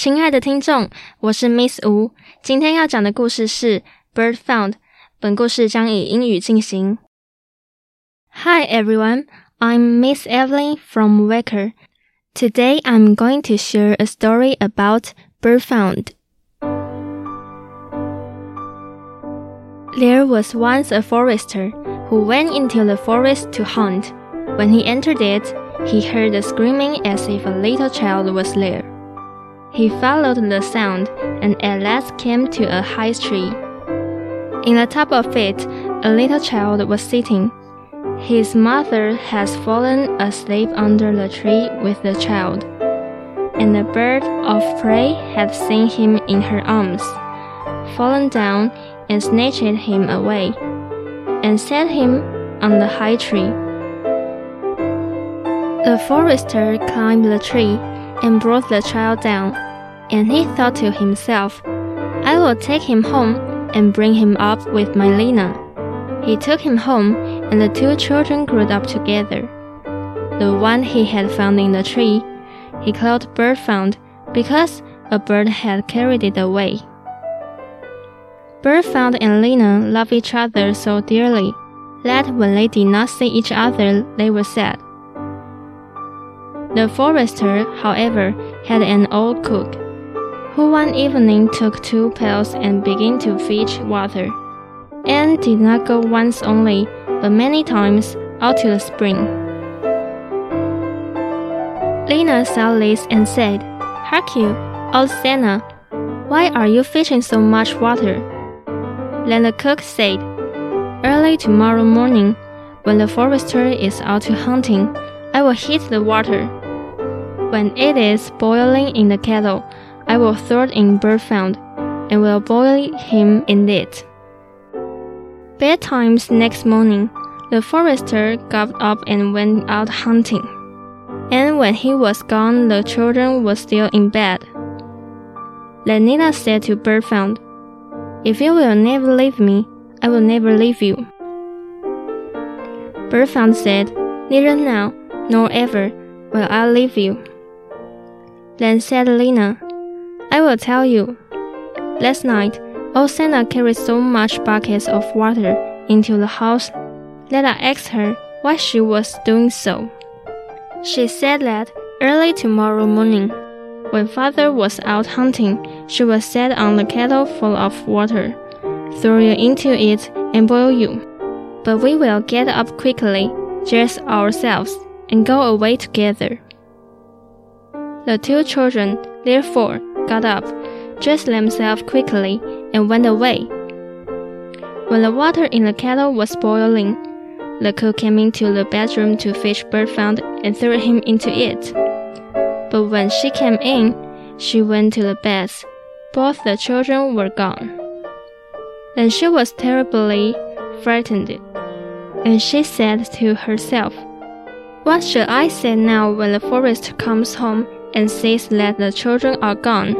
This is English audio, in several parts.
亲爱的听众，我是 Miss 吴，今天要讲的故事是 Bird Found。本故事将以英语进行。Hi everyone, I'm Miss Evelyn from Waker. Today I'm going to share a story about Bird Found. There was once a forester who went into the forest to hunt. When he entered it, he heard a screaming as if a little child was there. He followed the sound and at last came to a high tree. In the top of it, a little child was sitting. His mother has fallen asleep under the tree with the child, and a bird of prey had seen him in her arms, fallen down and snatched him away, and set him on the high tree. The forester climbed the tree and brought the child down, and he thought to himself, I will take him home and bring him up with my Lena. He took him home, and the two children grew up together. The one he had found in the tree, he called Bird Found because a bird had carried it away. Bird Found and Lena loved each other so dearly that when they did not see each other, they were sad. The forester, however, had an old cook, who one evening took two pails and began to fetch water, and did not go once only, but many times out to the spring. Lena saw this and said, Hark you, old Sanna, why are you fetching so much water? Then the cook said, Early tomorrow morning, when the forester is out hunting, I will heat the water when it is boiling in the kettle, I will throw in bird found, and will boil him in it. Bedtimes next morning, the forester got up and went out hunting. And when he was gone, the children were still in bed. Lenina said to Bird Found, If you will never leave me, I will never leave you. Bird Found said, Neither now nor ever will I leave you. Then said Lena, I will tell you. Last night, old Sanna carried so much buckets of water into the house that I asked her why she was doing so. She said that early tomorrow morning, when father was out hunting, she will set on the kettle full of water, throw you into it, and boil you. But we will get up quickly, dress ourselves, and go away together. The two children, therefore, got up, dressed themselves quickly, and went away. When the water in the kettle was boiling, the cook came into the bedroom to fetch Bird Found and threw him into it. But when she came in, she went to the bed. Both the children were gone. Then she was terribly frightened, and she said to herself, What shall I say now when the forest comes home and says that the children are gone.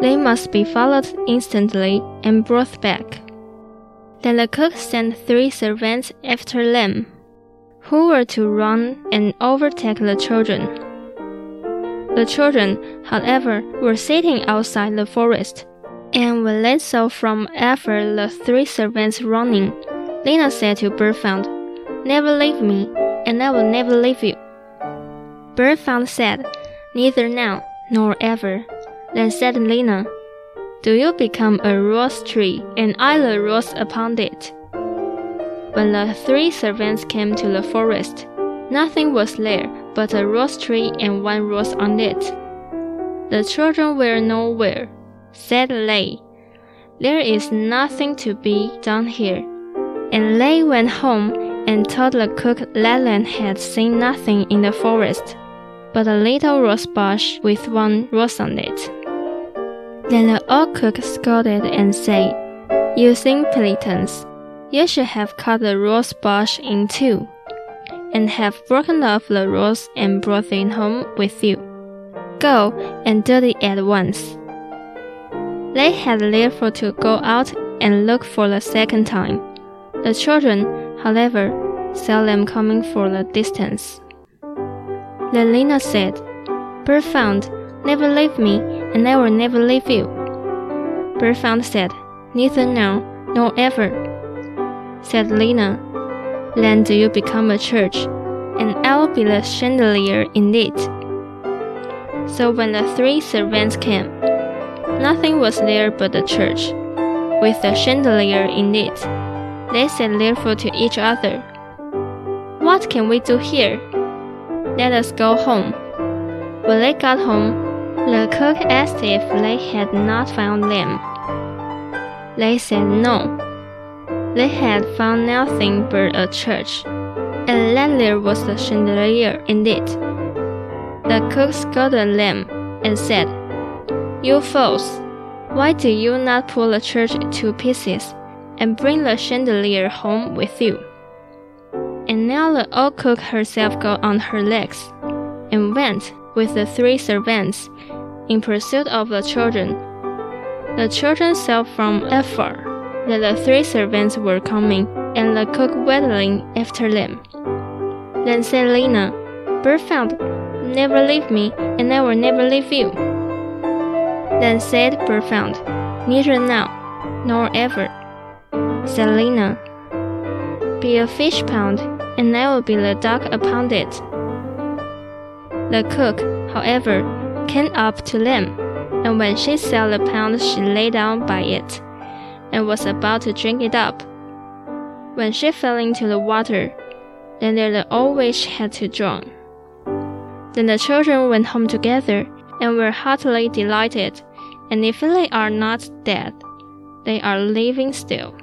They must be followed instantly and brought back. Then the cook sent three servants after them, who were to run and overtake the children. The children, however, were sitting outside the forest, and when they saw from afar the three servants running, Lena said to Birdfound, Never leave me, and I will never leave you. Birdfound said, Neither now nor ever. Then said Lena, Do you become a rose tree, and I the rose upon it? When the three servants came to the forest, nothing was there but a rose tree and one rose on it. The children were nowhere. Said they, There is nothing to be done here. And they went home and told the cook they had seen nothing in the forest. But a little rose bush with one rose on it. Then the old cook scolded and said, You simpletons, you should have cut the rose bush in two, and have broken off the rose and brought it home with you. Go and do it at once. They had therefore to go out and look for the second time. The children, however, saw them coming for the distance. Then Lena said, Bird found, never leave me, and I will never leave you. Bird found said, Neither now, nor ever. Said Lena, Then do you become a church, and I will be the chandelier in it. So when the three servants came, nothing was there but the church, with the chandelier in it. They said therefore to each other, What can we do here? Let us go home. When they got home, the cook asked if they had not found them. They said no. They had found nothing but a church, and that there was a chandelier in it. The cook scolded them and said, You fools, why do you not pull the church to pieces and bring the chandelier home with you? And now the old cook herself got on her legs and went with the three servants in pursuit of the children. The children saw from afar that the three servants were coming, and the cook waddling after them. Then said Lena, found, never leave me, and I will never leave you. Then said Bird Neither now, nor ever. Said Lena, Be a fish pound, and I will be the duck upon it. The cook, however, came up to them, and when she saw the pound, she lay down by it, and was about to drink it up. When she fell into the water, then there the old witch had to drown. Then the children went home together, and were heartily delighted, and if they are not dead, they are living still.